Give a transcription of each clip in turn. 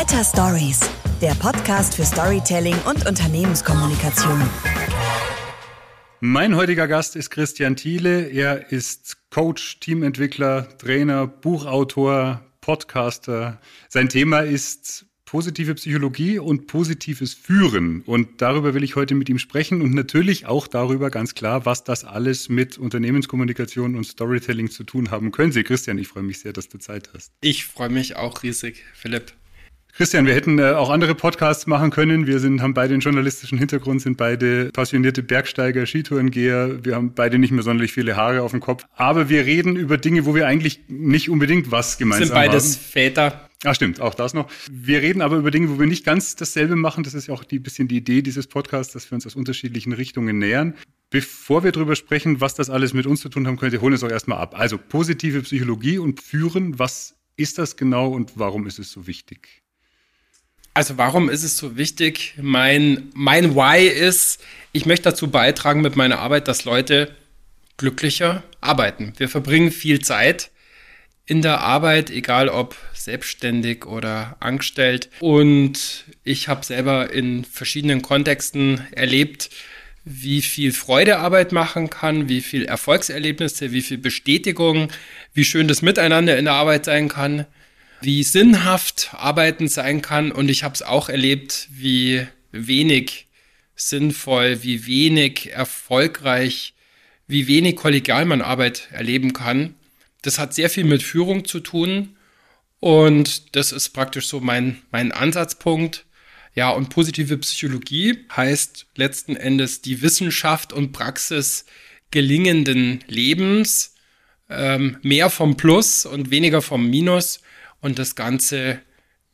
Better Stories, der Podcast für Storytelling und Unternehmenskommunikation. Mein heutiger Gast ist Christian Thiele. Er ist Coach, Teamentwickler, Trainer, Buchautor, Podcaster. Sein Thema ist positive Psychologie und positives Führen. Und darüber will ich heute mit ihm sprechen und natürlich auch darüber ganz klar, was das alles mit Unternehmenskommunikation und Storytelling zu tun haben könnte. Christian, ich freue mich sehr, dass du Zeit hast. Ich freue mich auch riesig, Philipp. Christian, wir hätten äh, auch andere Podcasts machen können. Wir sind, haben beide einen journalistischen Hintergrund, sind beide passionierte Bergsteiger, Skitourengeher. Wir haben beide nicht mehr sonderlich viele Haare auf dem Kopf. Aber wir reden über Dinge, wo wir eigentlich nicht unbedingt was gemeinsam haben. Sind beides. Väter. Ah, stimmt, auch das noch. Wir reden aber über Dinge, wo wir nicht ganz dasselbe machen. Das ist ja auch ein bisschen die Idee dieses Podcasts, dass wir uns aus unterschiedlichen Richtungen nähern. Bevor wir darüber sprechen, was das alles mit uns zu tun haben könnte, holen wir es auch erstmal ab. Also positive Psychologie und Führen, was ist das genau und warum ist es so wichtig? Also warum ist es so wichtig? Mein, mein Why ist, ich möchte dazu beitragen mit meiner Arbeit, dass Leute glücklicher arbeiten. Wir verbringen viel Zeit in der Arbeit, egal ob selbstständig oder angestellt. Und ich habe selber in verschiedenen Kontexten erlebt, wie viel Freude Arbeit machen kann, wie viel Erfolgserlebnisse, wie viel Bestätigung, wie schön das Miteinander in der Arbeit sein kann wie sinnhaft Arbeiten sein kann. Und ich habe es auch erlebt, wie wenig sinnvoll, wie wenig erfolgreich, wie wenig kollegial man Arbeit erleben kann. Das hat sehr viel mit Führung zu tun. Und das ist praktisch so mein, mein Ansatzpunkt. Ja, und positive Psychologie heißt letzten Endes die Wissenschaft und Praxis gelingenden Lebens. Ähm, mehr vom Plus und weniger vom Minus und das Ganze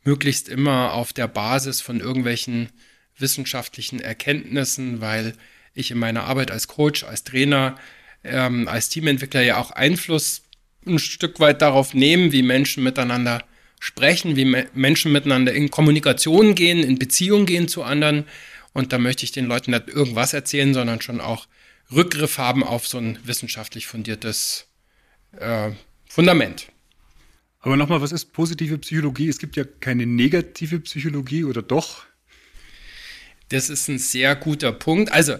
möglichst immer auf der Basis von irgendwelchen wissenschaftlichen Erkenntnissen, weil ich in meiner Arbeit als Coach, als Trainer, ähm, als Teamentwickler ja auch Einfluss ein Stück weit darauf nehmen, wie Menschen miteinander sprechen, wie me Menschen miteinander in Kommunikation gehen, in Beziehung gehen zu anderen. Und da möchte ich den Leuten nicht irgendwas erzählen, sondern schon auch Rückgriff haben auf so ein wissenschaftlich fundiertes äh, Fundament. Aber nochmal, was ist positive Psychologie? Es gibt ja keine negative Psychologie oder doch? Das ist ein sehr guter Punkt. Also,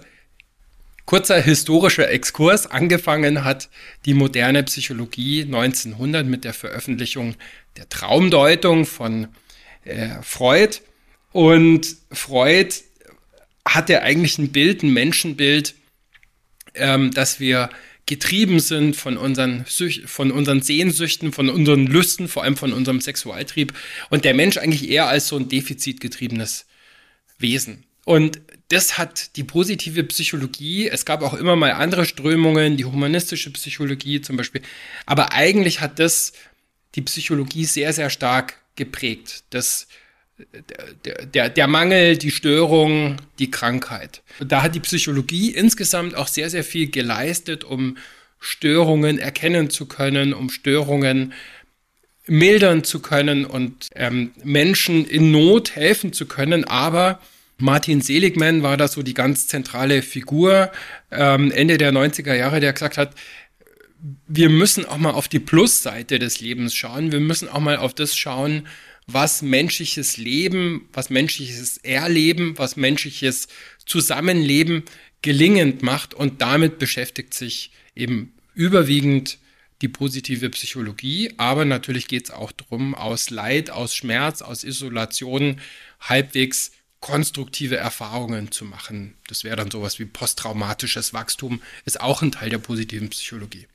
kurzer historischer Exkurs. Angefangen hat die moderne Psychologie 1900 mit der Veröffentlichung der Traumdeutung von äh, Freud. Und Freud hatte eigentlich ein Bild, ein Menschenbild, ähm, dass wir getrieben sind von unseren, von unseren Sehnsüchten, von unseren Lüsten, vor allem von unserem Sexualtrieb und der Mensch eigentlich eher als so ein defizitgetriebenes Wesen. Und das hat die positive Psychologie, es gab auch immer mal andere Strömungen, die humanistische Psychologie zum Beispiel, aber eigentlich hat das die Psychologie sehr, sehr stark geprägt. Das der, der, der Mangel, die Störung, die Krankheit. Da hat die Psychologie insgesamt auch sehr, sehr viel geleistet, um Störungen erkennen zu können, um Störungen mildern zu können und ähm, Menschen in Not helfen zu können. Aber Martin Seligman war da so die ganz zentrale Figur ähm, Ende der 90er Jahre, der gesagt hat, wir müssen auch mal auf die Plusseite des Lebens schauen. Wir müssen auch mal auf das schauen, was menschliches Leben, was menschliches Erleben, was menschliches Zusammenleben gelingend macht und damit beschäftigt sich eben überwiegend die positive Psychologie, aber natürlich geht es auch darum, aus Leid, aus Schmerz, aus Isolation halbwegs konstruktive Erfahrungen zu machen. Das wäre dann sowas wie posttraumatisches Wachstum, ist auch ein Teil der positiven Psychologie.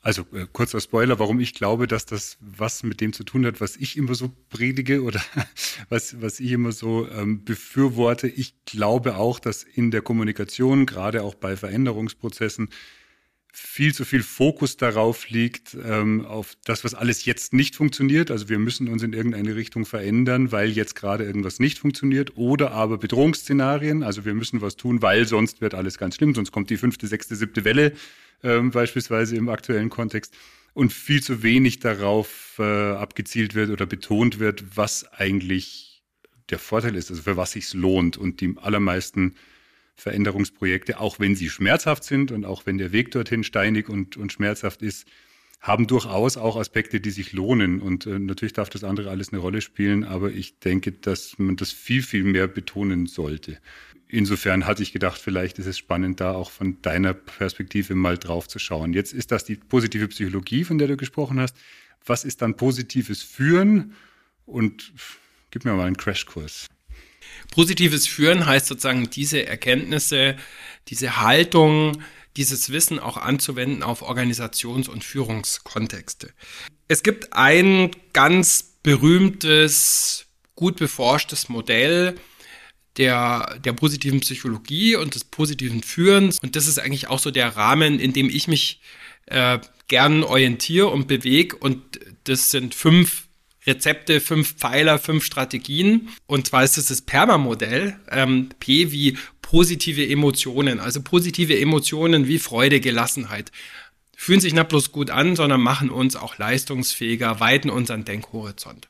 Also äh, kurzer Spoiler, warum ich glaube, dass das was mit dem zu tun hat, was ich immer so predige oder was, was ich immer so ähm, befürworte. Ich glaube auch, dass in der Kommunikation, gerade auch bei Veränderungsprozessen, viel zu viel Fokus darauf liegt, ähm, auf das, was alles jetzt nicht funktioniert. Also wir müssen uns in irgendeine Richtung verändern, weil jetzt gerade irgendwas nicht funktioniert. Oder aber Bedrohungsszenarien. Also wir müssen was tun, weil sonst wird alles ganz schlimm. Sonst kommt die fünfte, sechste, siebte Welle ähm, beispielsweise im aktuellen Kontext und viel zu wenig darauf äh, abgezielt wird oder betont wird, was eigentlich der Vorteil ist, also für was sich lohnt. Und die allermeisten Veränderungsprojekte, auch wenn sie schmerzhaft sind und auch wenn der Weg dorthin steinig und, und schmerzhaft ist, haben durchaus auch Aspekte, die sich lohnen. Und äh, natürlich darf das andere alles eine Rolle spielen, aber ich denke, dass man das viel, viel mehr betonen sollte. Insofern hatte ich gedacht, vielleicht ist es spannend, da auch von deiner Perspektive mal drauf zu schauen. Jetzt ist das die positive Psychologie, von der du gesprochen hast. Was ist dann positives Führen? Und gib mir mal einen Crashkurs. Positives Führen heißt sozusagen diese Erkenntnisse, diese Haltung, dieses Wissen auch anzuwenden auf Organisations- und Führungskontexte. Es gibt ein ganz berühmtes, gut beforschtes Modell der, der positiven Psychologie und des positiven Führens. Und das ist eigentlich auch so der Rahmen, in dem ich mich äh, gern orientiere und bewege. Und das sind fünf Rezepte, fünf Pfeiler, fünf Strategien. Und zwar ist es das PERMA-Modell. Ähm, P wie positive Emotionen, also positive Emotionen wie Freude, Gelassenheit. Fühlen sich nicht bloß gut an, sondern machen uns auch leistungsfähiger, weiten unseren Denkhorizont.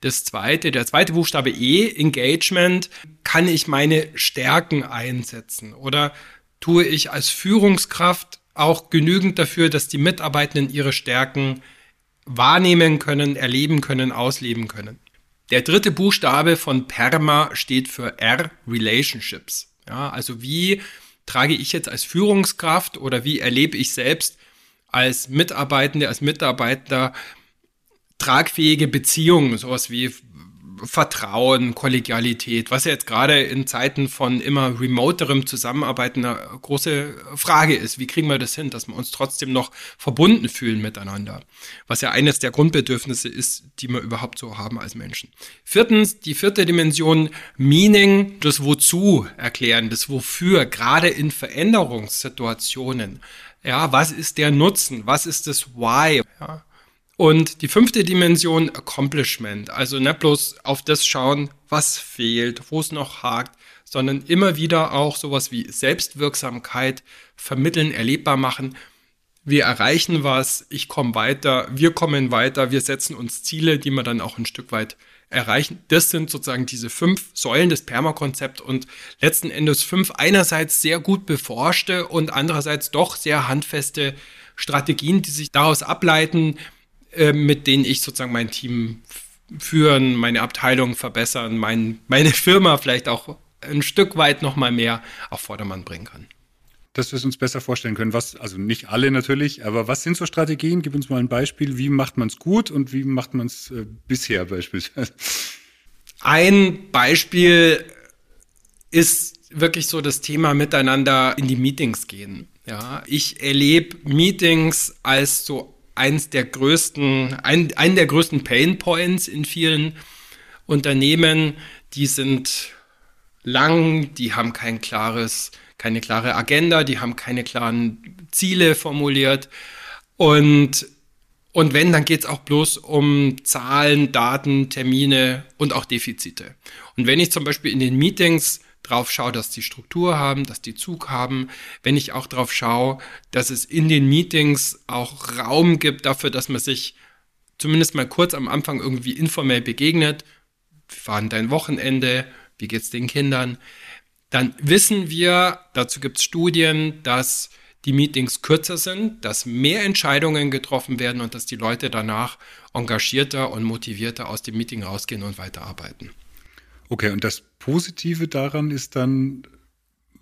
Das zweite, der zweite Buchstabe E, Engagement, kann ich meine Stärken einsetzen oder tue ich als Führungskraft auch genügend dafür, dass die Mitarbeitenden ihre Stärken wahrnehmen können, erleben können, ausleben können. Der dritte Buchstabe von PERMA steht für R, Relationships. Ja, also wie trage ich jetzt als Führungskraft oder wie erlebe ich selbst als Mitarbeitende, als Mitarbeiter tragfähige Beziehungen, sowas wie Vertrauen, Kollegialität, was ja jetzt gerade in Zeiten von immer remoterem Zusammenarbeiten eine große Frage ist. Wie kriegen wir das hin, dass wir uns trotzdem noch verbunden fühlen miteinander? Was ja eines der Grundbedürfnisse ist, die wir überhaupt so haben als Menschen. Viertens, die vierte Dimension, Meaning, das Wozu erklären, das Wofür, gerade in Veränderungssituationen. Ja, was ist der Nutzen? Was ist das Why? Ja, und die fünfte Dimension, Accomplishment. Also nicht bloß auf das schauen, was fehlt, wo es noch hakt, sondern immer wieder auch sowas wie Selbstwirksamkeit vermitteln, erlebbar machen. Wir erreichen was, ich komme weiter, wir kommen weiter, wir setzen uns Ziele, die wir dann auch ein Stück weit erreichen. Das sind sozusagen diese fünf Säulen des Permakonzept und letzten Endes fünf einerseits sehr gut beforschte und andererseits doch sehr handfeste Strategien, die sich daraus ableiten, äh, mit denen ich sozusagen mein Team führen, meine Abteilung verbessern, mein, meine Firma vielleicht auch ein Stück weit noch mal mehr auf Vordermann bringen kann. Dass wir es uns besser vorstellen können, was, also nicht alle natürlich, aber was sind so Strategien? Gib uns mal ein Beispiel. Wie macht man es gut und wie macht man es äh, bisher beispielsweise? Ein Beispiel ist wirklich so das Thema miteinander in die Meetings gehen. Ja, ich erlebe Meetings als so eins der größten, ein, einen der größten Pain Points in vielen Unternehmen. Die sind lang, die haben kein klares, keine klare Agenda, die haben keine klaren Ziele formuliert. Und, und wenn, dann geht es auch bloß um Zahlen, Daten, Termine und auch Defizite. Und wenn ich zum Beispiel in den Meetings drauf schaue, dass die Struktur haben, dass die Zug haben, wenn ich auch drauf schaue, dass es in den Meetings auch Raum gibt dafür, dass man sich zumindest mal kurz am Anfang irgendwie informell begegnet, wie war dein Wochenende, wie geht's den Kindern, dann wissen wir, dazu gibt es Studien, dass die Meetings kürzer sind, dass mehr Entscheidungen getroffen werden und dass die Leute danach engagierter und motivierter aus dem Meeting rausgehen und weiterarbeiten. Okay, und das Positive daran ist dann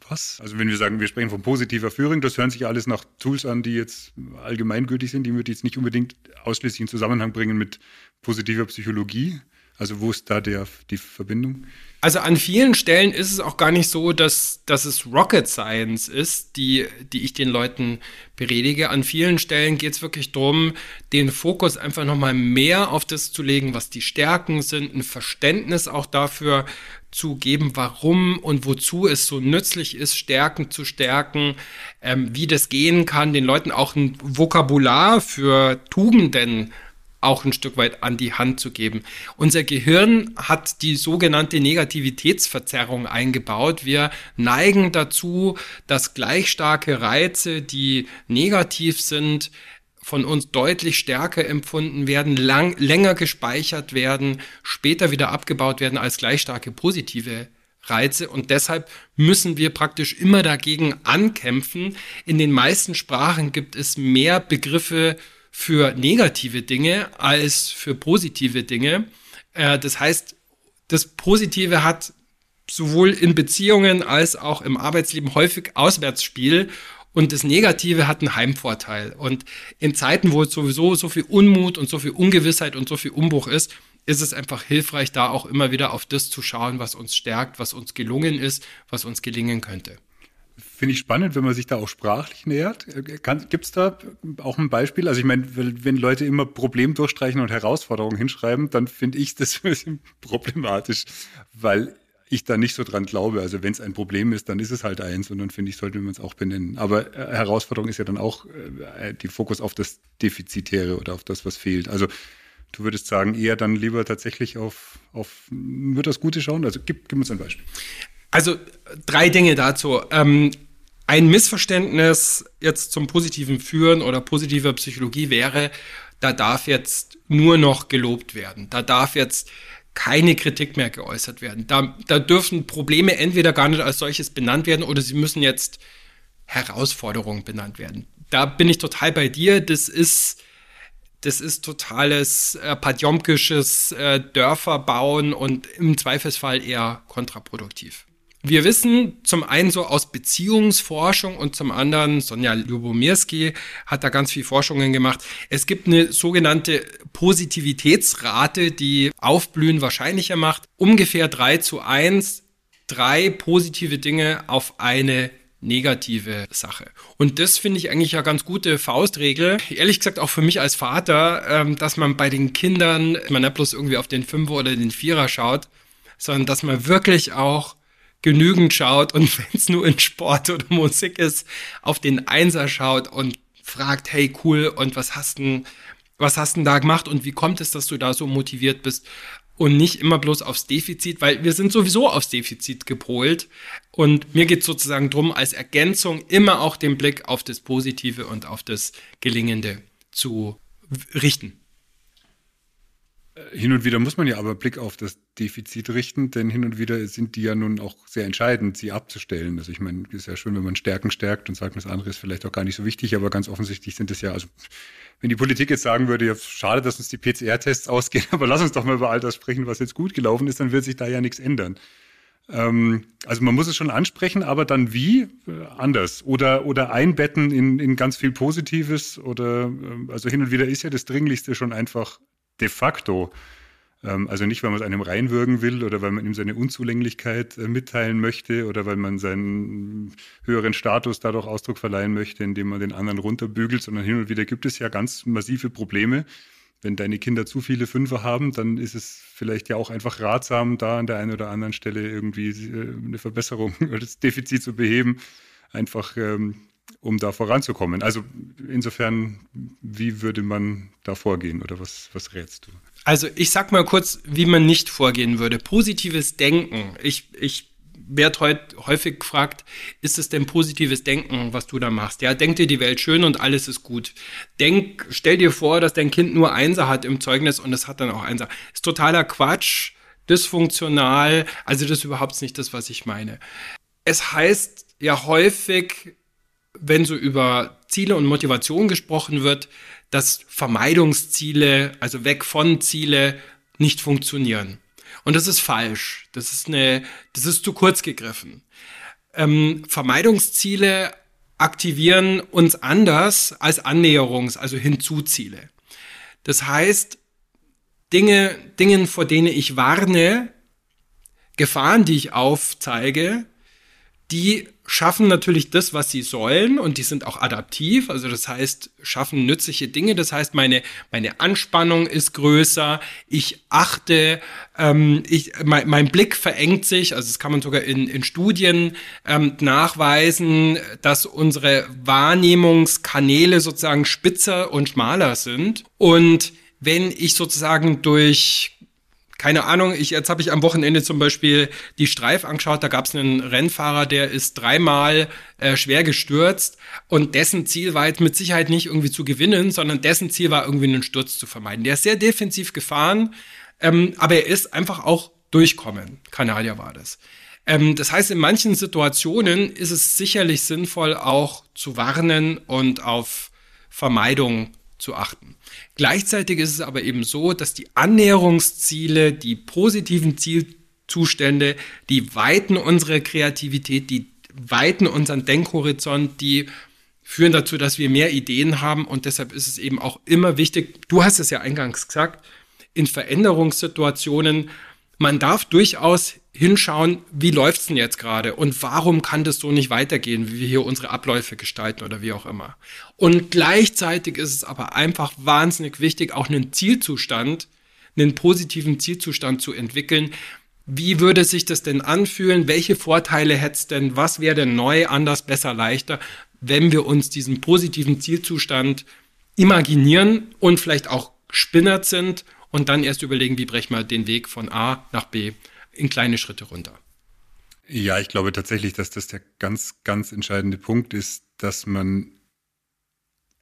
was? Also wenn wir sagen, wir sprechen von positiver Führung, das hören sich alles nach Tools an, die jetzt allgemeingültig sind, die würde ich jetzt nicht unbedingt ausschließlich in Zusammenhang bringen mit positiver Psychologie. Also wo ist da der, die Verbindung? Also an vielen Stellen ist es auch gar nicht so, dass, dass es Rocket Science ist, die, die ich den Leuten predige. An vielen Stellen geht es wirklich darum, den Fokus einfach nochmal mehr auf das zu legen, was die Stärken sind, ein Verständnis auch dafür zu geben, warum und wozu es so nützlich ist, Stärken zu stärken, ähm, wie das gehen kann, den Leuten auch ein Vokabular für Tugenden auch ein Stück weit an die Hand zu geben. Unser Gehirn hat die sogenannte Negativitätsverzerrung eingebaut. Wir neigen dazu, dass gleich starke Reize, die negativ sind, von uns deutlich stärker empfunden werden, lang, länger gespeichert werden, später wieder abgebaut werden als gleich starke positive Reize und deshalb müssen wir praktisch immer dagegen ankämpfen. In den meisten Sprachen gibt es mehr Begriffe für negative Dinge als für positive Dinge. Äh, das heißt, das Positive hat sowohl in Beziehungen als auch im Arbeitsleben häufig Auswärtsspiel und das Negative hat einen Heimvorteil. Und in Zeiten, wo sowieso so viel Unmut und so viel Ungewissheit und so viel Umbruch ist, ist es einfach hilfreich, da auch immer wieder auf das zu schauen, was uns stärkt, was uns gelungen ist, was uns gelingen könnte. Finde ich spannend, wenn man sich da auch sprachlich nähert. Gibt es da auch ein Beispiel? Also ich meine, wenn Leute immer Problem durchstreichen und Herausforderungen hinschreiben, dann finde ich das ein bisschen problematisch, weil ich da nicht so dran glaube. Also wenn es ein Problem ist, dann ist es halt eins und dann finde ich, sollte man es auch benennen. Aber äh, Herausforderung ist ja dann auch äh, die Fokus auf das Defizitäre oder auf das, was fehlt. Also du würdest sagen, eher dann lieber tatsächlich auf, auf nur das Gute schauen? Also gib, gib uns ein Beispiel. Also drei Dinge dazu. Ähm, ein Missverständnis jetzt zum positiven Führen oder positiver Psychologie wäre, da darf jetzt nur noch gelobt werden. Da darf jetzt keine Kritik mehr geäußert werden. Da, da dürfen Probleme entweder gar nicht als solches benannt werden oder sie müssen jetzt Herausforderungen benannt werden. Da bin ich total bei dir. Das ist, das ist totales äh, padjomkisches äh, Dörfer bauen und im Zweifelsfall eher kontraproduktiv. Wir wissen zum einen so aus Beziehungsforschung und zum anderen, Sonja Lubomirski hat da ganz viel Forschungen gemacht. Es gibt eine sogenannte Positivitätsrate, die Aufblühen wahrscheinlicher macht. Ungefähr drei zu eins, drei positive Dinge auf eine negative Sache. Und das finde ich eigentlich ja ganz gute Faustregel. Ehrlich gesagt auch für mich als Vater, ähm, dass man bei den Kindern, man nicht bloß irgendwie auf den Fünfer oder den Vierer schaut, sondern dass man wirklich auch genügend schaut und wenn es nur in Sport oder Musik ist, auf den Einser schaut und fragt, hey cool, und was hast denn, was hast denn da gemacht und wie kommt es, dass du da so motiviert bist? Und nicht immer bloß aufs Defizit, weil wir sind sowieso aufs Defizit gepolt. Und mir geht sozusagen drum, als Ergänzung immer auch den Blick auf das Positive und auf das Gelingende zu richten. Hin und wieder muss man ja aber Blick auf das Defizit richten, denn hin und wieder sind die ja nun auch sehr entscheidend, sie abzustellen. Also ich meine, es ist ja schön, wenn man Stärken stärkt und sagt, das andere ist vielleicht auch gar nicht so wichtig, aber ganz offensichtlich sind es ja, also wenn die Politik jetzt sagen würde, ja, schade, dass uns die PCR-Tests ausgehen, aber lass uns doch mal über all das sprechen, was jetzt gut gelaufen ist, dann wird sich da ja nichts ändern. Ähm, also man muss es schon ansprechen, aber dann wie? Äh, anders. Oder, oder einbetten in, in ganz viel Positives oder, äh, also hin und wieder ist ja das Dringlichste schon einfach de facto, ähm, also nicht, weil man es einem reinwürgen will oder weil man ihm seine Unzulänglichkeit äh, mitteilen möchte oder weil man seinen höheren Status dadurch Ausdruck verleihen möchte, indem man den anderen runterbügelt, sondern hin und wieder gibt es ja ganz massive Probleme. Wenn deine Kinder zu viele Fünfer haben, dann ist es vielleicht ja auch einfach ratsam, da an der einen oder anderen Stelle irgendwie äh, eine Verbesserung oder das Defizit zu beheben. Einfach ähm, um da voranzukommen. Also insofern, wie würde man da vorgehen oder was, was rätst du? Also ich sag mal kurz, wie man nicht vorgehen würde. Positives Denken. Ich, ich werde heute häufig gefragt, ist es denn positives Denken, was du da machst? Ja, denk dir die Welt schön und alles ist gut. Denk, stell dir vor, dass dein Kind nur Einser hat im Zeugnis und es hat dann auch Einser. Ist totaler Quatsch, dysfunktional, also das ist überhaupt nicht das, was ich meine. Es heißt ja häufig, wenn so über Ziele und Motivation gesprochen wird, dass Vermeidungsziele, also weg von Ziele, nicht funktionieren. Und das ist falsch. Das ist eine, das ist zu kurz gegriffen. Ähm, Vermeidungsziele aktivieren uns anders als Annäherungs-, also Hinzuziele. Das heißt, Dinge, Dingen, vor denen ich warne, Gefahren, die ich aufzeige, die schaffen natürlich das, was sie sollen und die sind auch adaptiv, also das heißt, schaffen nützliche Dinge, das heißt, meine, meine Anspannung ist größer, ich achte, ähm, ich, mein, mein Blick verengt sich, also das kann man sogar in, in Studien ähm, nachweisen, dass unsere Wahrnehmungskanäle sozusagen spitzer und schmaler sind. Und wenn ich sozusagen durch keine Ahnung, ich, jetzt habe ich am Wochenende zum Beispiel die Streif angeschaut, da gab es einen Rennfahrer, der ist dreimal äh, schwer gestürzt und dessen Ziel war jetzt mit Sicherheit nicht irgendwie zu gewinnen, sondern dessen Ziel war irgendwie einen Sturz zu vermeiden. Der ist sehr defensiv gefahren, ähm, aber er ist einfach auch durchkommen. Kanadier war das. Ähm, das heißt, in manchen Situationen ist es sicherlich sinnvoll, auch zu warnen und auf Vermeidung zu achten. Gleichzeitig ist es aber eben so, dass die Annäherungsziele, die positiven Zielzustände, die weiten unsere Kreativität, die weiten unseren Denkhorizont, die führen dazu, dass wir mehr Ideen haben und deshalb ist es eben auch immer wichtig, du hast es ja eingangs gesagt, in Veränderungssituationen, man darf durchaus hinschauen, wie läuft es denn jetzt gerade und warum kann das so nicht weitergehen, wie wir hier unsere Abläufe gestalten oder wie auch immer. Und gleichzeitig ist es aber einfach wahnsinnig wichtig, auch einen Zielzustand, einen positiven Zielzustand zu entwickeln. Wie würde sich das denn anfühlen? Welche Vorteile hätte es denn? Was wäre denn neu, anders, besser, leichter, wenn wir uns diesen positiven Zielzustand imaginieren und vielleicht auch spinnert sind und dann erst überlegen, wie brechen wir den Weg von A nach B in kleine Schritte runter. Ja, ich glaube tatsächlich, dass das der ganz, ganz entscheidende Punkt ist, dass man,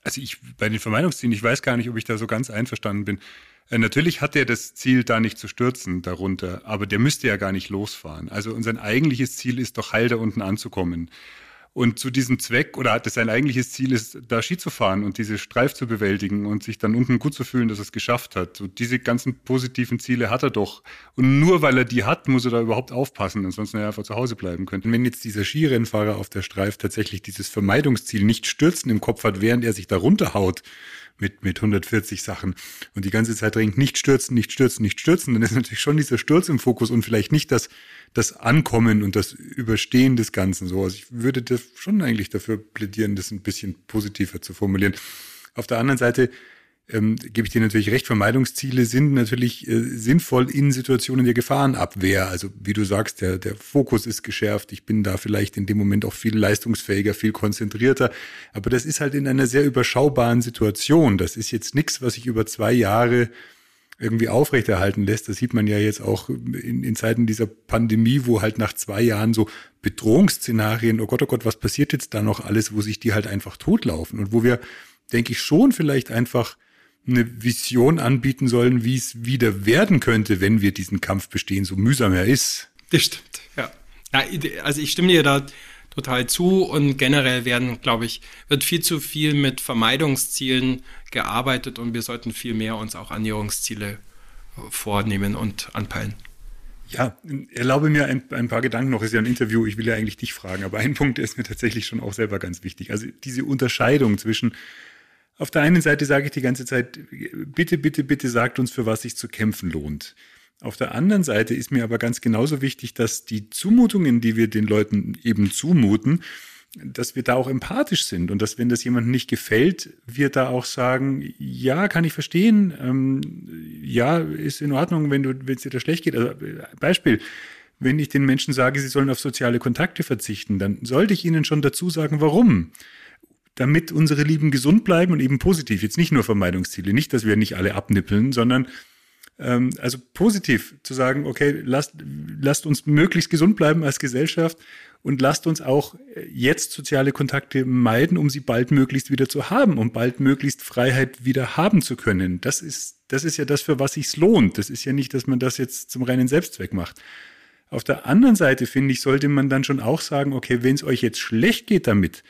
also ich bei den Vermeidungszielen, ich weiß gar nicht, ob ich da so ganz einverstanden bin. Äh, natürlich hat er das Ziel, da nicht zu stürzen darunter, aber der müsste ja gar nicht losfahren. Also unser eigentliches Ziel ist doch heil da unten anzukommen. Und zu diesem Zweck, oder hat es sein eigentliches Ziel ist, da Ski zu fahren und diese Streif zu bewältigen und sich dann unten gut zu fühlen, dass er es geschafft hat. So diese ganzen positiven Ziele hat er doch. Und nur weil er die hat, muss er da überhaupt aufpassen, ansonsten er einfach zu Hause bleiben könnte. Wenn jetzt dieser Skirennfahrer auf der Streif tatsächlich dieses Vermeidungsziel nicht stürzen im Kopf hat, während er sich da runterhaut, mit, mit 140 Sachen und die ganze Zeit dringt, nicht stürzen, nicht stürzen, nicht stürzen, dann ist natürlich schon dieser Sturz im Fokus und vielleicht nicht das, das Ankommen und das Überstehen des Ganzen so. Also ich würde das schon eigentlich dafür plädieren, das ein bisschen positiver zu formulieren. Auf der anderen Seite ähm, gebe ich dir natürlich recht, Vermeidungsziele sind natürlich äh, sinnvoll in Situationen der Gefahrenabwehr. Also wie du sagst, der, der Fokus ist geschärft. Ich bin da vielleicht in dem Moment auch viel leistungsfähiger, viel konzentrierter. Aber das ist halt in einer sehr überschaubaren Situation. Das ist jetzt nichts, was ich über zwei Jahre irgendwie aufrechterhalten lässt. Das sieht man ja jetzt auch in, in Zeiten dieser Pandemie, wo halt nach zwei Jahren so Bedrohungsszenarien, oh Gott, oh Gott, was passiert jetzt da noch alles, wo sich die halt einfach totlaufen und wo wir, denke ich, schon vielleicht einfach eine Vision anbieten sollen, wie es wieder werden könnte, wenn wir diesen Kampf bestehen, so mühsam er ist. Das stimmt, ja. ja also ich stimme dir da total zu und generell werden, glaube ich, wird viel zu viel mit Vermeidungszielen gearbeitet und wir sollten viel mehr uns auch Annäherungsziele vornehmen und anpeilen. Ja, erlaube mir ein, ein, paar Gedanken noch. Ist ja ein Interview, ich will ja eigentlich dich fragen, aber ein Punkt ist mir tatsächlich schon auch selber ganz wichtig. Also diese Unterscheidung zwischen auf der einen Seite sage ich die ganze Zeit, bitte, bitte, bitte sagt uns, für was sich zu kämpfen lohnt. Auf der anderen Seite ist mir aber ganz genauso wichtig, dass die Zumutungen, die wir den Leuten eben zumuten, dass wir da auch empathisch sind und dass, wenn das jemandem nicht gefällt, wir da auch sagen, ja, kann ich verstehen, ähm, ja, ist in Ordnung, wenn du, wenn es dir da schlecht geht. Also, Beispiel, wenn ich den Menschen sage, sie sollen auf soziale Kontakte verzichten, dann sollte ich ihnen schon dazu sagen, warum damit unsere Lieben gesund bleiben und eben positiv. Jetzt nicht nur Vermeidungsziele, nicht, dass wir nicht alle abnippeln, sondern ähm, also positiv zu sagen, okay, lasst, lasst uns möglichst gesund bleiben als Gesellschaft und lasst uns auch jetzt soziale Kontakte meiden, um sie bald möglichst wieder zu haben, um bald möglichst Freiheit wieder haben zu können. Das ist, das ist ja das, für was sich's lohnt. Das ist ja nicht, dass man das jetzt zum reinen Selbstzweck macht. Auf der anderen Seite, finde ich, sollte man dann schon auch sagen, okay, wenn es euch jetzt schlecht geht damit,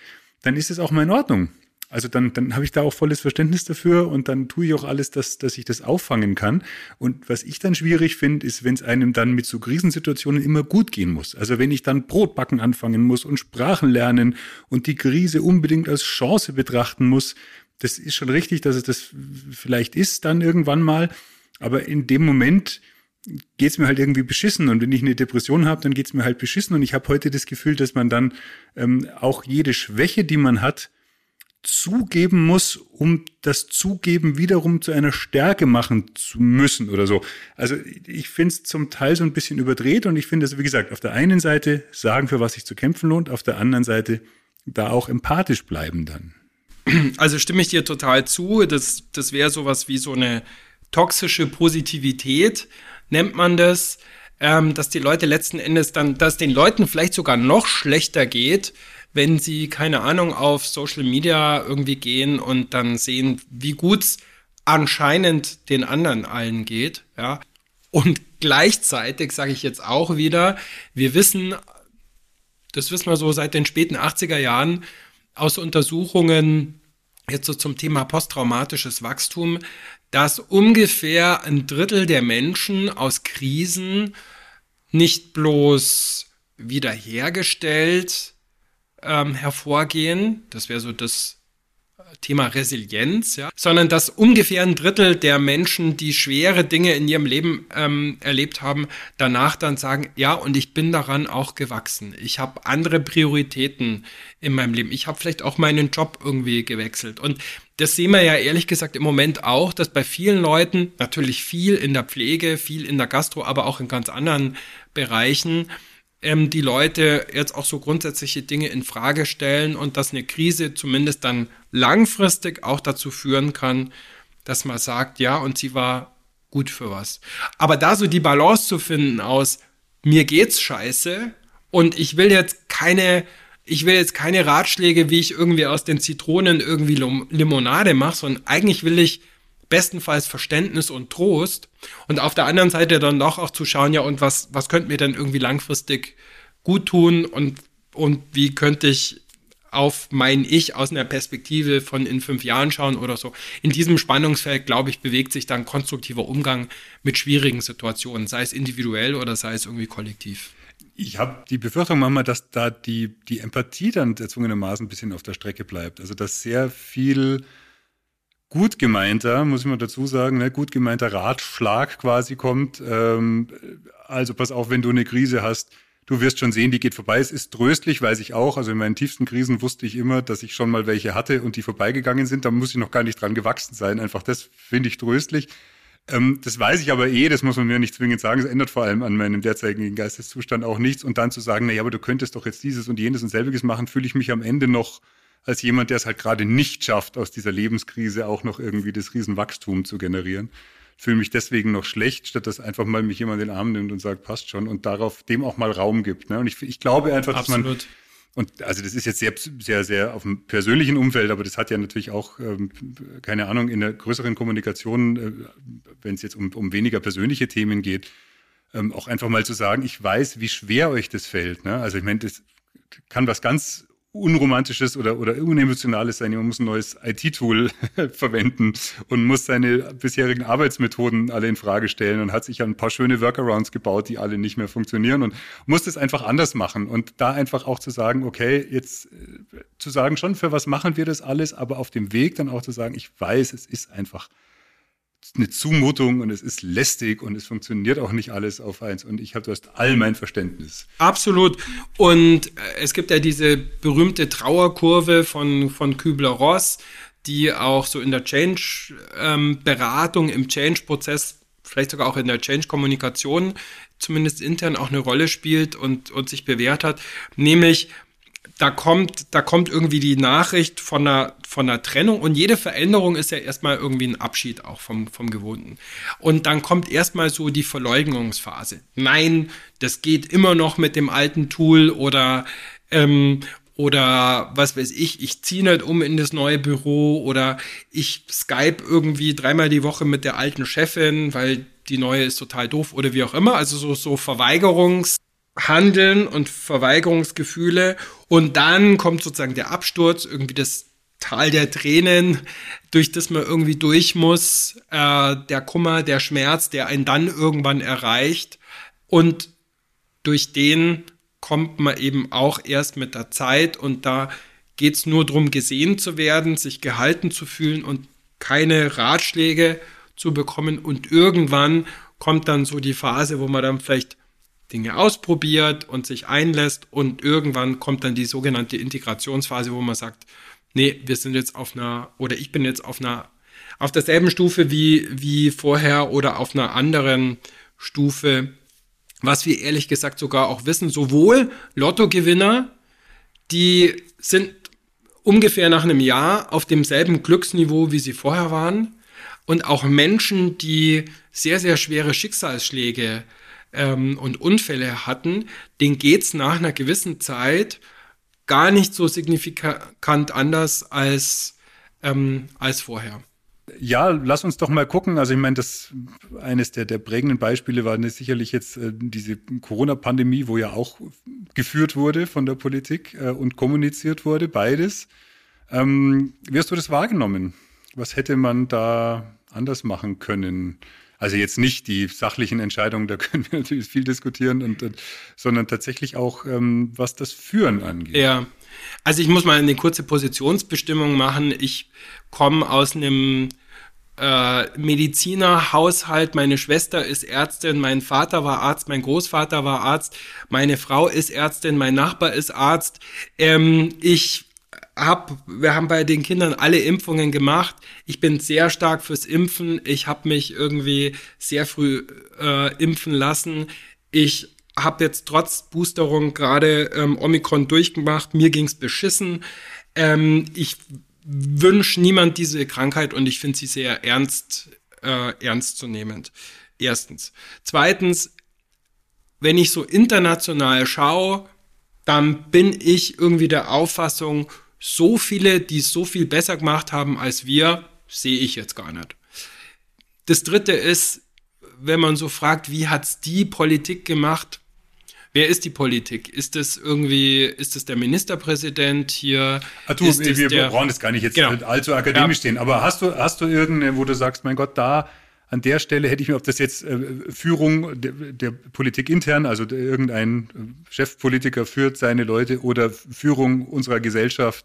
dann ist es auch mal in Ordnung. Also dann, dann habe ich da auch volles Verständnis dafür und dann tue ich auch alles, dass, dass ich das auffangen kann. Und was ich dann schwierig finde, ist, wenn es einem dann mit so Krisensituationen immer gut gehen muss. Also wenn ich dann Brotbacken anfangen muss und Sprachen lernen und die Krise unbedingt als Chance betrachten muss, das ist schon richtig, dass es das vielleicht ist dann irgendwann mal. Aber in dem Moment geht's mir halt irgendwie beschissen. Und wenn ich eine Depression habe, dann geht's mir halt beschissen. Und ich habe heute das Gefühl, dass man dann ähm, auch jede Schwäche, die man hat, zugeben muss, um das Zugeben wiederum zu einer Stärke machen zu müssen oder so. Also ich finde es zum Teil so ein bisschen überdreht und ich finde es, wie gesagt, auf der einen Seite sagen, für was sich zu kämpfen lohnt, auf der anderen Seite da auch empathisch bleiben dann. Also stimme ich dir total zu. Das, das wäre sowas wie so eine toxische Positivität nennt man das, ähm, dass die Leute letzten Endes dann, dass den Leuten vielleicht sogar noch schlechter geht, wenn sie, keine Ahnung, auf Social Media irgendwie gehen und dann sehen, wie gut es anscheinend den anderen allen geht, ja. Und gleichzeitig sage ich jetzt auch wieder, wir wissen, das wissen wir so seit den späten 80er Jahren aus Untersuchungen, jetzt so zum Thema posttraumatisches Wachstum, dass ungefähr ein Drittel der Menschen aus Krisen nicht bloß wiederhergestellt ähm, hervorgehen, das wäre so das Thema Resilienz, ja, sondern dass ungefähr ein Drittel der Menschen, die schwere Dinge in ihrem Leben ähm, erlebt haben, danach dann sagen, ja, und ich bin daran auch gewachsen. Ich habe andere Prioritäten in meinem Leben. Ich habe vielleicht auch meinen Job irgendwie gewechselt. Und das sehen wir ja ehrlich gesagt im Moment auch, dass bei vielen Leuten, natürlich viel in der Pflege, viel in der Gastro, aber auch in ganz anderen Bereichen, ähm, die Leute jetzt auch so grundsätzliche Dinge in Frage stellen und dass eine Krise zumindest dann langfristig auch dazu führen kann, dass man sagt, ja, und sie war gut für was. Aber da so die Balance zu finden aus, mir geht's scheiße und ich will jetzt keine, ich will jetzt keine Ratschläge, wie ich irgendwie aus den Zitronen irgendwie Limonade mache, sondern eigentlich will ich bestenfalls Verständnis und Trost und auf der anderen Seite dann doch auch zu schauen, ja, und was, was könnte mir denn irgendwie langfristig gut tun und, und wie könnte ich auf mein Ich aus einer Perspektive von in fünf Jahren schauen oder so. In diesem Spannungsfeld, glaube ich, bewegt sich dann konstruktiver Umgang mit schwierigen Situationen, sei es individuell oder sei es irgendwie kollektiv. Ich habe die Befürchtung manchmal, dass da die, die Empathie dann erzwungenermaßen ein bisschen auf der Strecke bleibt. Also dass sehr viel gut gemeinter, muss ich mal dazu sagen, ne, gut gemeinter Ratschlag quasi kommt. Ähm, also pass auf, wenn du eine Krise hast, du wirst schon sehen, die geht vorbei. Es ist tröstlich, weiß ich auch. Also in meinen tiefsten Krisen wusste ich immer, dass ich schon mal welche hatte und die vorbeigegangen sind. Da muss ich noch gar nicht dran gewachsen sein. Einfach das finde ich tröstlich. Ähm, das weiß ich aber eh, das muss man mir nicht zwingend sagen. Es ändert vor allem an meinem derzeitigen Geisteszustand auch nichts. Und dann zu sagen, na ja, aber du könntest doch jetzt dieses und jenes und selbiges machen, fühle ich mich am Ende noch als jemand, der es halt gerade nicht schafft, aus dieser Lebenskrise auch noch irgendwie das Riesenwachstum zu generieren. Fühle mich deswegen noch schlecht, statt dass einfach mal mich jemand in den Arm nimmt und sagt, passt schon und darauf dem auch mal Raum gibt. Ne? Und ich, ich glaube einfach, Absolut. dass man und also das ist jetzt sehr, sehr, sehr auf dem persönlichen Umfeld, aber das hat ja natürlich auch, ähm, keine Ahnung, in der größeren Kommunikation, äh, wenn es jetzt um, um weniger persönliche Themen geht, ähm, auch einfach mal zu sagen, ich weiß, wie schwer euch das fällt. Ne? Also ich meine, das kann was ganz unromantisches oder, oder unemotionales sein. Man muss ein neues IT-Tool verwenden und muss seine bisherigen Arbeitsmethoden alle in Frage stellen und hat sich ein paar schöne Workarounds gebaut, die alle nicht mehr funktionieren und muss das einfach anders machen und da einfach auch zu sagen, okay, jetzt äh, zu sagen, schon für was machen wir das alles, aber auf dem Weg dann auch zu sagen, ich weiß, es ist einfach eine Zumutung und es ist lästig und es funktioniert auch nicht alles auf eins. Und ich habe, du hast all mein Verständnis. Absolut. Und äh, es gibt ja diese berühmte Trauerkurve von, von Kübler-Ross, die auch so in der Change-Beratung, ähm, im Change-Prozess, vielleicht sogar auch in der Change-Kommunikation, zumindest intern auch eine Rolle spielt und, und sich bewährt hat. Nämlich, da kommt, da kommt irgendwie die Nachricht von einer, von einer Trennung und jede Veränderung ist ja erstmal irgendwie ein Abschied auch vom, vom Gewohnten. Und dann kommt erstmal so die Verleugnungsphase. Nein, das geht immer noch mit dem alten Tool oder, ähm, oder was weiß ich, ich ziehe nicht um in das neue Büro oder ich Skype irgendwie dreimal die Woche mit der alten Chefin, weil die neue ist total doof oder wie auch immer. Also so, so Verweigerungs- Handeln und Verweigerungsgefühle und dann kommt sozusagen der Absturz, irgendwie das Tal der Tränen, durch das man irgendwie durch muss, äh, der Kummer, der Schmerz, der einen dann irgendwann erreicht. Und durch den kommt man eben auch erst mit der Zeit. Und da geht es nur darum, gesehen zu werden, sich gehalten zu fühlen und keine Ratschläge zu bekommen. Und irgendwann kommt dann so die Phase, wo man dann vielleicht Dinge ausprobiert und sich einlässt und irgendwann kommt dann die sogenannte Integrationsphase, wo man sagt, nee, wir sind jetzt auf einer, oder ich bin jetzt auf einer, auf derselben Stufe wie, wie vorher oder auf einer anderen Stufe, was wir ehrlich gesagt sogar auch wissen, sowohl Lottogewinner, die sind ungefähr nach einem Jahr auf demselben Glücksniveau, wie sie vorher waren, und auch Menschen, die sehr, sehr schwere Schicksalsschläge ähm, und Unfälle hatten, denen geht's nach einer gewissen Zeit gar nicht so signifikant anders als, ähm, als vorher. Ja, lass uns doch mal gucken. Also ich meine, das eines der, der prägenden Beispiele war sicherlich jetzt äh, diese Corona-Pandemie, wo ja auch geführt wurde von der Politik äh, und kommuniziert wurde, beides. Ähm, wie hast du das wahrgenommen? Was hätte man da anders machen können? Also jetzt nicht die sachlichen Entscheidungen, da können wir natürlich viel diskutieren, und, und sondern tatsächlich auch, ähm, was das Führen angeht. Ja, also ich muss mal eine kurze Positionsbestimmung machen. Ich komme aus einem äh, Medizinerhaushalt. Meine Schwester ist Ärztin, mein Vater war Arzt, mein Großvater war Arzt, meine Frau ist Ärztin, mein Nachbar ist Arzt. Ähm, ich hab, wir haben bei den Kindern alle Impfungen gemacht. Ich bin sehr stark fürs Impfen. Ich habe mich irgendwie sehr früh äh, impfen lassen. Ich habe jetzt trotz Boosterung gerade ähm, Omikron durchgemacht. Mir ging's beschissen. Ähm, ich wünsche niemand diese Krankheit und ich finde sie sehr ernst, äh, ernstzunehmend. Erstens. Zweitens, wenn ich so international schaue, dann bin ich irgendwie der Auffassung, so viele, die es so viel besser gemacht haben als wir, sehe ich jetzt gar nicht. Das dritte ist, wenn man so fragt, wie hat's die Politik gemacht? Wer ist die Politik? Ist das irgendwie, ist das der Ministerpräsident hier? Ach du, wir, wir der, brauchen das gar nicht jetzt genau. allzu akademisch ja. stehen, aber hast du, hast du irgendeine, wo du sagst, mein Gott, da an der Stelle hätte ich mir, ob das jetzt äh, Führung der, der, Politik intern, also irgendein Chefpolitiker führt seine Leute oder Führung unserer Gesellschaft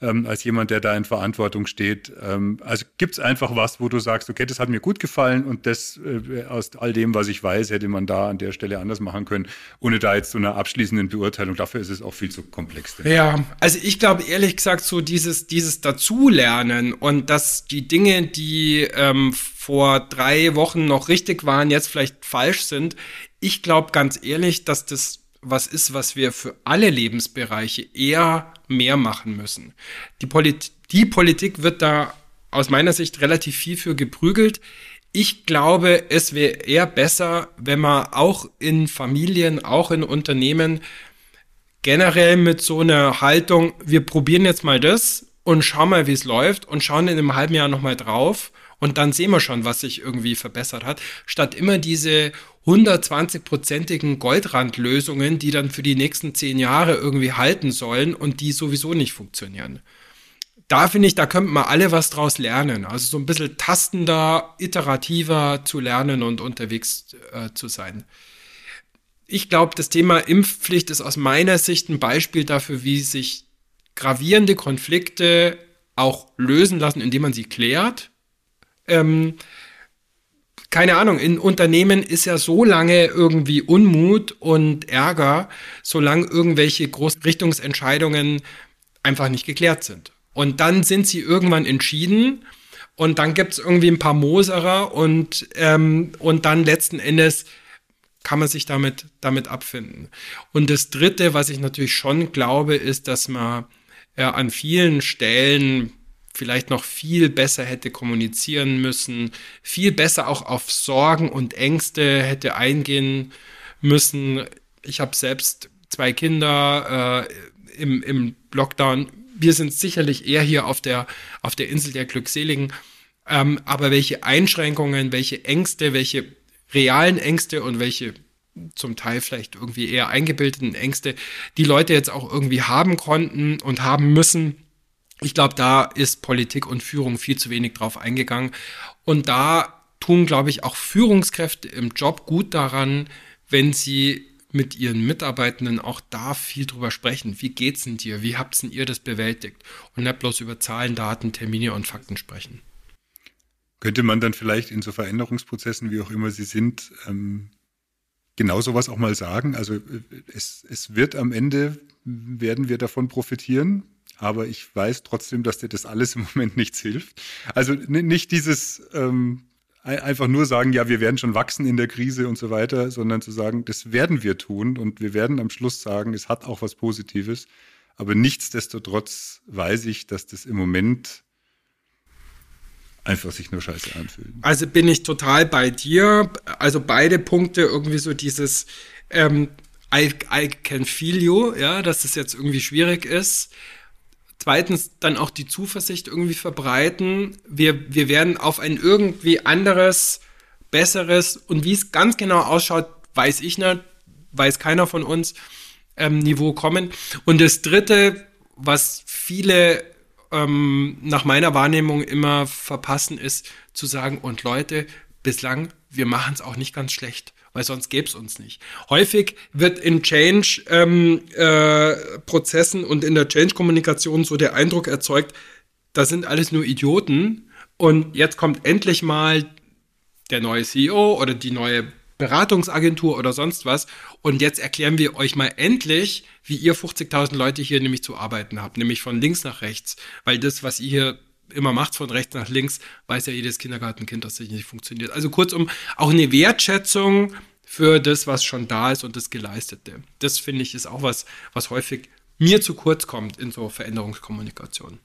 ähm, als jemand, der da in Verantwortung steht. Ähm, also gibt es einfach was, wo du sagst, okay, das hat mir gut gefallen und das äh, aus all dem, was ich weiß, hätte man da an der Stelle anders machen können, ohne da jetzt zu einer abschließenden Beurteilung. Dafür ist es auch viel zu komplex. Ja, also ich glaube ehrlich gesagt so dieses, dieses Dazulernen und dass die Dinge, die ähm, vor drei Wochen noch richtig waren, jetzt vielleicht falsch sind. Ich glaube ganz ehrlich, dass das was ist, was wir für alle Lebensbereiche eher mehr machen müssen. Die, Polit die Politik wird da aus meiner Sicht relativ viel für geprügelt. Ich glaube, es wäre eher besser, wenn man auch in Familien, auch in Unternehmen generell mit so einer Haltung, wir probieren jetzt mal das und schauen mal, wie es läuft und schauen in einem halben Jahr nochmal drauf und dann sehen wir schon, was sich irgendwie verbessert hat, statt immer diese 120-prozentigen Goldrandlösungen, die dann für die nächsten zehn Jahre irgendwie halten sollen und die sowieso nicht funktionieren. Da finde ich, da könnten wir alle was draus lernen. Also so ein bisschen tastender, iterativer zu lernen und unterwegs äh, zu sein. Ich glaube, das Thema Impfpflicht ist aus meiner Sicht ein Beispiel dafür, wie sich gravierende Konflikte auch lösen lassen, indem man sie klärt. Ähm, keine Ahnung, in Unternehmen ist ja so lange irgendwie Unmut und Ärger, solange irgendwelche Großrichtungsentscheidungen einfach nicht geklärt sind. Und dann sind sie irgendwann entschieden und dann gibt es irgendwie ein paar Moserer und, ähm, und dann letzten Endes kann man sich damit, damit abfinden. Und das Dritte, was ich natürlich schon glaube, ist, dass man ja, an vielen Stellen vielleicht noch viel besser hätte kommunizieren müssen, viel besser auch auf Sorgen und Ängste hätte eingehen müssen. Ich habe selbst zwei Kinder äh, im, im Lockdown. Wir sind sicherlich eher hier auf der, auf der Insel der Glückseligen. Ähm, aber welche Einschränkungen, welche Ängste, welche realen Ängste und welche zum Teil vielleicht irgendwie eher eingebildeten Ängste die Leute jetzt auch irgendwie haben konnten und haben müssen, ich glaube, da ist Politik und Führung viel zu wenig drauf eingegangen. Und da tun, glaube ich, auch Führungskräfte im Job gut daran, wenn sie mit ihren Mitarbeitenden auch da viel drüber sprechen. Wie geht's denn dir? Wie habt denn ihr das bewältigt? Und nicht bloß über Zahlen, Daten, Termine und Fakten sprechen. Könnte man dann vielleicht in so Veränderungsprozessen, wie auch immer sie sind, ähm, genau sowas auch mal sagen? Also äh, es, es wird am Ende, werden wir davon profitieren, aber ich weiß trotzdem, dass dir das alles im Moment nichts hilft. Also nicht dieses ähm, einfach nur sagen, ja, wir werden schon wachsen in der Krise und so weiter, sondern zu sagen, das werden wir tun und wir werden am Schluss sagen, es hat auch was Positives. Aber nichtsdestotrotz weiß ich, dass das im Moment einfach sich nur scheiße anfühlt. Also bin ich total bei dir. Also beide Punkte irgendwie so dieses ähm, I, I can feel you, ja, dass es jetzt irgendwie schwierig ist. Zweitens dann auch die Zuversicht irgendwie verbreiten. Wir, wir werden auf ein irgendwie anderes, besseres und wie es ganz genau ausschaut, weiß ich nicht, weiß keiner von uns, ähm, Niveau kommen. Und das Dritte, was viele ähm, nach meiner Wahrnehmung immer verpassen, ist zu sagen, und Leute, bislang, wir machen es auch nicht ganz schlecht, weil sonst gäbe es uns nicht. Häufig wird in Change-Prozessen ähm, äh, und in der Change-Kommunikation so der Eindruck erzeugt, da sind alles nur Idioten und jetzt kommt endlich mal der neue CEO oder die neue Beratungsagentur oder sonst was. Und jetzt erklären wir euch mal endlich, wie ihr 50.000 Leute hier nämlich zu arbeiten habt, nämlich von links nach rechts. Weil das, was ihr hier immer macht, von rechts nach links, weiß ja jedes Kindergartenkind, dass das nicht funktioniert. Also kurzum, auch eine Wertschätzung für das, was schon da ist und das Geleistete. Das finde ich ist auch was, was häufig mir zu kurz kommt in so Veränderungskommunikation.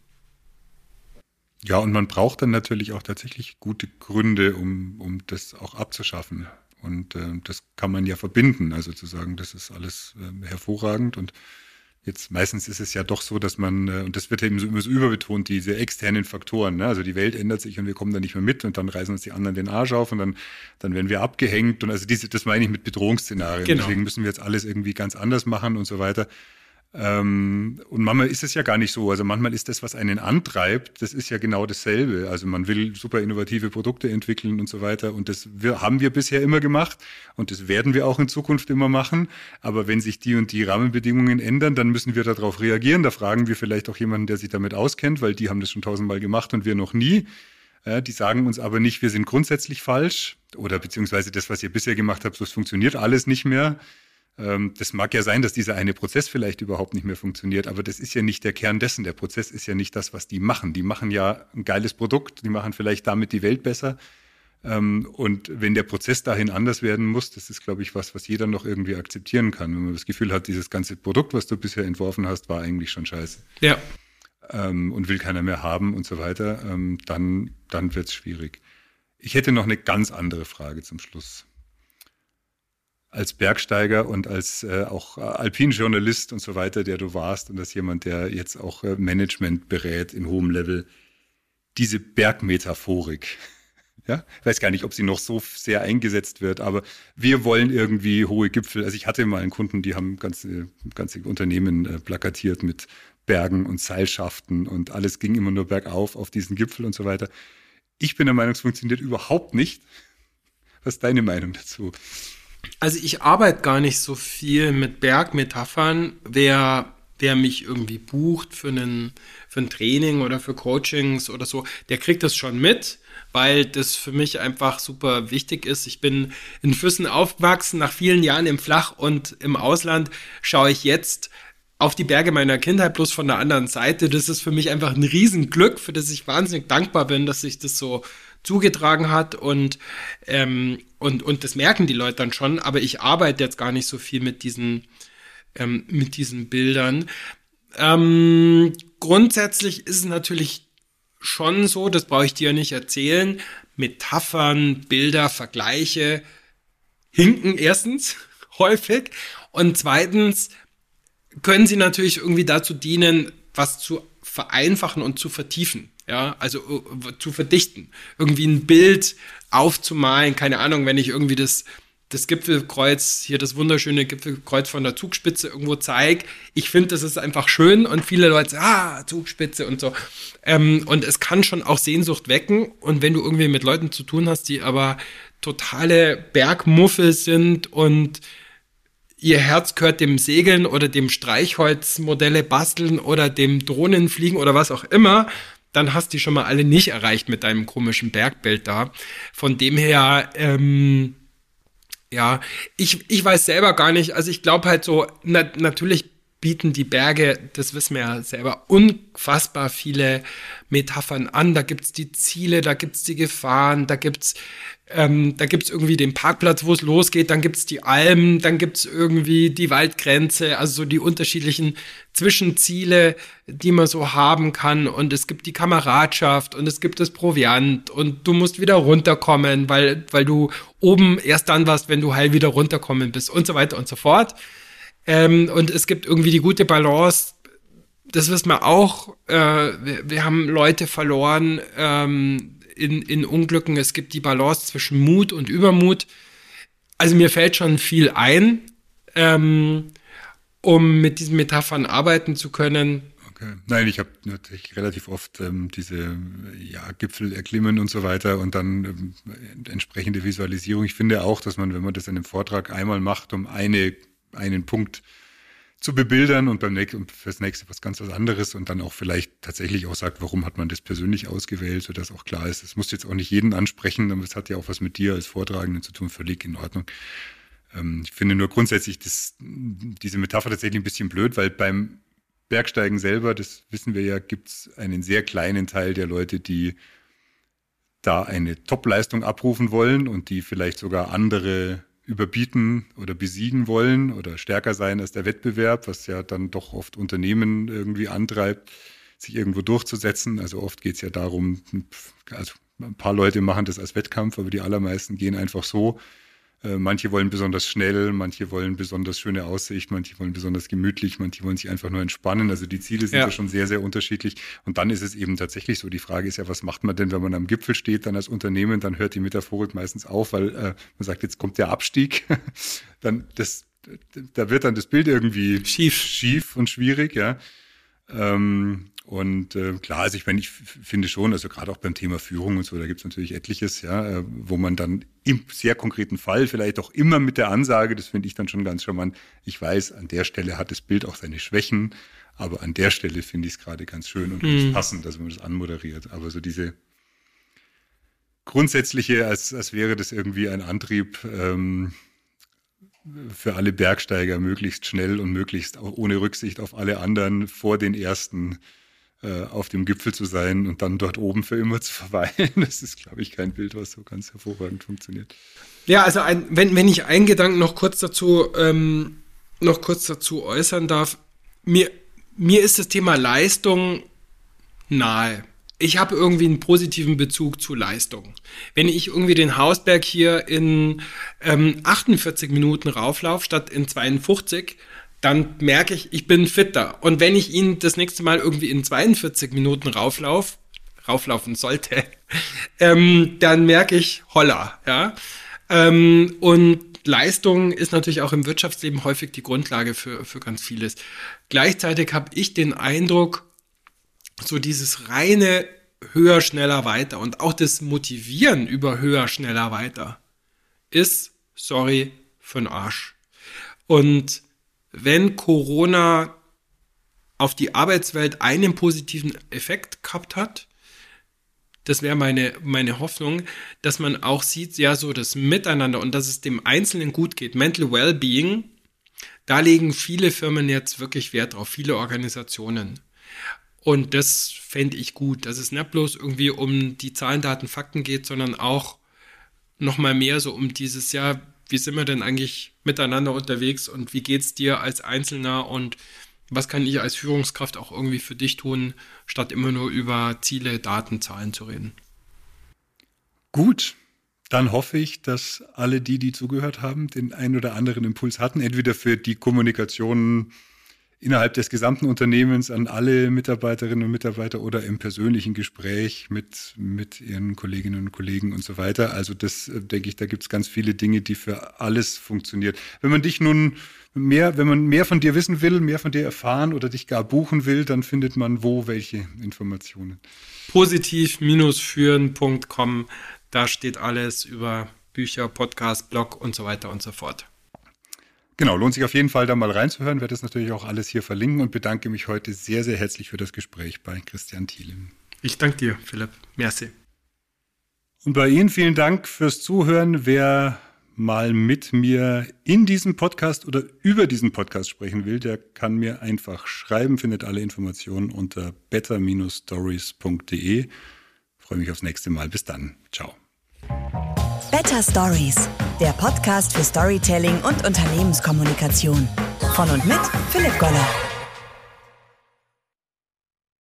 Ja, und man braucht dann natürlich auch tatsächlich gute Gründe, um, um das auch abzuschaffen. Und äh, das kann man ja verbinden, also zu sagen, das ist alles äh, hervorragend. Und jetzt meistens ist es ja doch so, dass man, äh, und das wird eben so immer so überbetont, diese externen Faktoren, ne? also die Welt ändert sich und wir kommen da nicht mehr mit und dann reißen uns die anderen den Arsch auf und dann, dann werden wir abgehängt. Und also diese, das meine ich mit Bedrohungsszenarien. Genau. Deswegen müssen wir jetzt alles irgendwie ganz anders machen und so weiter. Ähm, und manchmal ist es ja gar nicht so. Also manchmal ist das, was einen antreibt, das ist ja genau dasselbe. Also man will super innovative Produkte entwickeln und so weiter. Und das wir, haben wir bisher immer gemacht und das werden wir auch in Zukunft immer machen. Aber wenn sich die und die Rahmenbedingungen ändern, dann müssen wir darauf reagieren. Da fragen wir vielleicht auch jemanden, der sich damit auskennt, weil die haben das schon tausendmal gemacht und wir noch nie. Ja, die sagen uns aber nicht, wir sind grundsätzlich falsch oder beziehungsweise das, was ihr bisher gemacht habt, das funktioniert alles nicht mehr. Ähm, das mag ja sein, dass dieser eine Prozess vielleicht überhaupt nicht mehr funktioniert, aber das ist ja nicht der Kern dessen. Der Prozess ist ja nicht das, was die machen. Die machen ja ein geiles Produkt, die machen vielleicht damit die Welt besser. Ähm, und wenn der Prozess dahin anders werden muss, das ist, glaube ich, was, was jeder noch irgendwie akzeptieren kann. Wenn man das Gefühl hat, dieses ganze Produkt, was du bisher entworfen hast, war eigentlich schon scheiße. Ja. Ähm, und will keiner mehr haben und so weiter, dann, dann wird es schwierig. Ich hätte noch eine ganz andere Frage zum Schluss als Bergsteiger und als äh, auch Alpinjournalist und so weiter, der du warst und als jemand, der jetzt auch äh, Management berät in hohem Level, diese Bergmetaphorik. Ja, weiß gar nicht, ob sie noch so sehr eingesetzt wird, aber wir wollen irgendwie hohe Gipfel. Also ich hatte mal einen Kunden, die haben ganze, ganze Unternehmen äh, plakatiert mit Bergen und Seilschaften und alles ging immer nur bergauf auf diesen Gipfel und so weiter. Ich bin der Meinung, es funktioniert überhaupt nicht. Was ist deine Meinung dazu? Also ich arbeite gar nicht so viel mit Bergmetaphern. Wer, wer mich irgendwie bucht für, einen, für ein Training oder für Coachings oder so, der kriegt das schon mit, weil das für mich einfach super wichtig ist. Ich bin in Füssen aufgewachsen, nach vielen Jahren im Flach und im Ausland schaue ich jetzt auf die Berge meiner Kindheit bloß von der anderen Seite. Das ist für mich einfach ein Riesenglück, für das ich wahnsinnig dankbar bin, dass ich das so zugetragen hat und, ähm, und, und das merken die Leute dann schon, aber ich arbeite jetzt gar nicht so viel mit diesen, ähm, mit diesen Bildern. Ähm, grundsätzlich ist es natürlich schon so, das brauche ich dir nicht erzählen, Metaphern, Bilder, Vergleiche hinken erstens häufig und zweitens können sie natürlich irgendwie dazu dienen, was zu vereinfachen und zu vertiefen. Ja, also uh, zu verdichten, irgendwie ein Bild aufzumalen, keine Ahnung, wenn ich irgendwie das, das Gipfelkreuz, hier das wunderschöne Gipfelkreuz von der Zugspitze irgendwo zeige. Ich finde, das ist einfach schön und viele Leute sagen, ah, Zugspitze und so. Ähm, und es kann schon auch Sehnsucht wecken. Und wenn du irgendwie mit Leuten zu tun hast, die aber totale Bergmuffel sind und ihr Herz gehört dem Segeln oder dem Streichholzmodelle basteln oder dem Drohnenfliegen oder was auch immer, dann hast du die schon mal alle nicht erreicht mit deinem komischen Bergbild da. Von dem her, ähm, ja, ich, ich weiß selber gar nicht, also ich glaube halt so, na, natürlich bieten die Berge, das wissen wir ja selber, unfassbar viele Metaphern an. Da gibt's die Ziele, da gibt's die Gefahren, da gibt's ähm, da gibt's irgendwie den Parkplatz, wo es losgeht, dann gibt's die Almen, dann gibt's irgendwie die Waldgrenze, also so die unterschiedlichen Zwischenziele, die man so haben kann. Und es gibt die Kameradschaft und es gibt das Proviant und du musst wieder runterkommen, weil, weil du oben erst dann warst, wenn du heil wieder runterkommen bist und so weiter und so fort. Ähm, und es gibt irgendwie die gute Balance das wissen wir auch. Äh, wir, wir, haben Leute verloren ähm, in, in Unglücken. Es gibt die Balance zwischen Mut und Übermut. Also mir fällt schon viel ein, ähm, um mit diesen Metaphern arbeiten zu können. Nein, ich habe natürlich relativ oft ähm, diese ja, Gipfel erklimmen und so weiter und dann ähm, entsprechende Visualisierung. Ich finde auch, dass man, wenn man das in einem Vortrag einmal macht, um eine, einen Punkt zu bebildern und beim nächsten, fürs nächste was ganz was anderes und dann auch vielleicht tatsächlich auch sagt, warum hat man das persönlich ausgewählt, sodass auch klar ist, es muss jetzt auch nicht jeden ansprechen, aber es hat ja auch was mit dir als Vortragenden zu tun, völlig in Ordnung. Ähm, ich finde nur grundsätzlich das, diese Metapher tatsächlich ein bisschen blöd, weil beim Bergsteigen selber, das wissen wir ja, gibt es einen sehr kleinen Teil der Leute, die da eine Topleistung abrufen wollen und die vielleicht sogar andere überbieten oder besiegen wollen oder stärker sein als der Wettbewerb, was ja dann doch oft Unternehmen irgendwie antreibt, sich irgendwo durchzusetzen. Also oft geht es ja darum, also ein paar Leute machen das als Wettkampf, aber die allermeisten gehen einfach so manche wollen besonders schnell, manche wollen besonders schöne Aussicht, manche wollen besonders gemütlich, manche wollen sich einfach nur entspannen. Also die Ziele sind ja. ja. schon sehr, sehr unterschiedlich. Und dann ist es eben tatsächlich so, die Frage ist ja, was macht man denn, wenn man am Gipfel steht, dann als Unternehmen, dann hört die Metaphorik meistens auf, weil äh, man sagt, jetzt kommt der Abstieg. dann das, da wird dann das Bild irgendwie schief, schief und schwierig, ja. Ähm, und äh, klar, also ich meine, ich finde schon, also gerade auch beim Thema Führung und so, da gibt es natürlich etliches, ja, äh, wo man dann im sehr konkreten Fall vielleicht auch immer mit der Ansage, das finde ich dann schon ganz charmant, ich weiß, an der Stelle hat das Bild auch seine Schwächen, aber an der Stelle finde ich es gerade ganz schön und ganz mhm. passend, dass man das anmoderiert. Aber so diese grundsätzliche, als, als wäre das irgendwie ein Antrieb, ähm, für alle Bergsteiger möglichst schnell und möglichst auch ohne Rücksicht auf alle anderen vor den ersten äh, auf dem Gipfel zu sein und dann dort oben für immer zu verweilen. Das ist, glaube ich, kein Bild, was so ganz hervorragend funktioniert. Ja, also ein, wenn, wenn ich einen Gedanken noch kurz dazu, ähm, noch kurz dazu äußern darf, mir, mir ist das Thema Leistung nahe. Ich habe irgendwie einen positiven Bezug zu Leistung. Wenn ich irgendwie den Hausberg hier in ähm, 48 Minuten rauflaufe statt in 52, dann merke ich, ich bin fitter. Und wenn ich ihn das nächste Mal irgendwie in 42 Minuten rauflauf, rauflaufen sollte, ähm, dann merke ich, holla, ja. Ähm, und Leistung ist natürlich auch im Wirtschaftsleben häufig die Grundlage für, für ganz vieles. Gleichzeitig habe ich den Eindruck, so dieses reine höher, schneller, weiter und auch das Motivieren über höher, schneller, weiter ist, sorry, für den Arsch. Und wenn Corona auf die Arbeitswelt einen positiven Effekt gehabt hat, das wäre meine, meine Hoffnung, dass man auch sieht, ja, so das Miteinander und dass es dem Einzelnen gut geht. Mental Wellbeing, da legen viele Firmen jetzt wirklich Wert drauf, viele Organisationen. Und das fände ich gut, dass es nicht bloß irgendwie um die Zahlen, Daten, Fakten geht, sondern auch nochmal mehr so um dieses, ja, wie sind wir denn eigentlich miteinander unterwegs und wie geht es dir als Einzelner und was kann ich als Führungskraft auch irgendwie für dich tun, statt immer nur über Ziele, Daten, Zahlen zu reden. Gut, dann hoffe ich, dass alle die, die zugehört haben, den einen oder anderen Impuls hatten, entweder für die Kommunikation innerhalb des gesamten Unternehmens an alle Mitarbeiterinnen und Mitarbeiter oder im persönlichen Gespräch mit, mit ihren Kolleginnen und Kollegen und so weiter. Also das äh, denke ich, da gibt es ganz viele Dinge, die für alles funktioniert. Wenn man dich nun mehr, wenn man mehr von dir wissen will, mehr von dir erfahren oder dich gar buchen will, dann findet man wo welche Informationen. Positiv-führen.com, da steht alles über Bücher, Podcast, Blog und so weiter und so fort. Genau, lohnt sich auf jeden Fall da mal reinzuhören. Werde das natürlich auch alles hier verlinken und bedanke mich heute sehr, sehr herzlich für das Gespräch bei Christian Thiele. Ich danke dir, Philipp. Merci. Und bei Ihnen vielen Dank fürs Zuhören. Wer mal mit mir in diesem Podcast oder über diesen Podcast sprechen will, der kann mir einfach schreiben, findet alle Informationen unter better-stories.de. Freue mich aufs nächste Mal. Bis dann. Ciao. Better Stories, der Podcast für Storytelling und Unternehmenskommunikation. Von und mit Philipp Goller.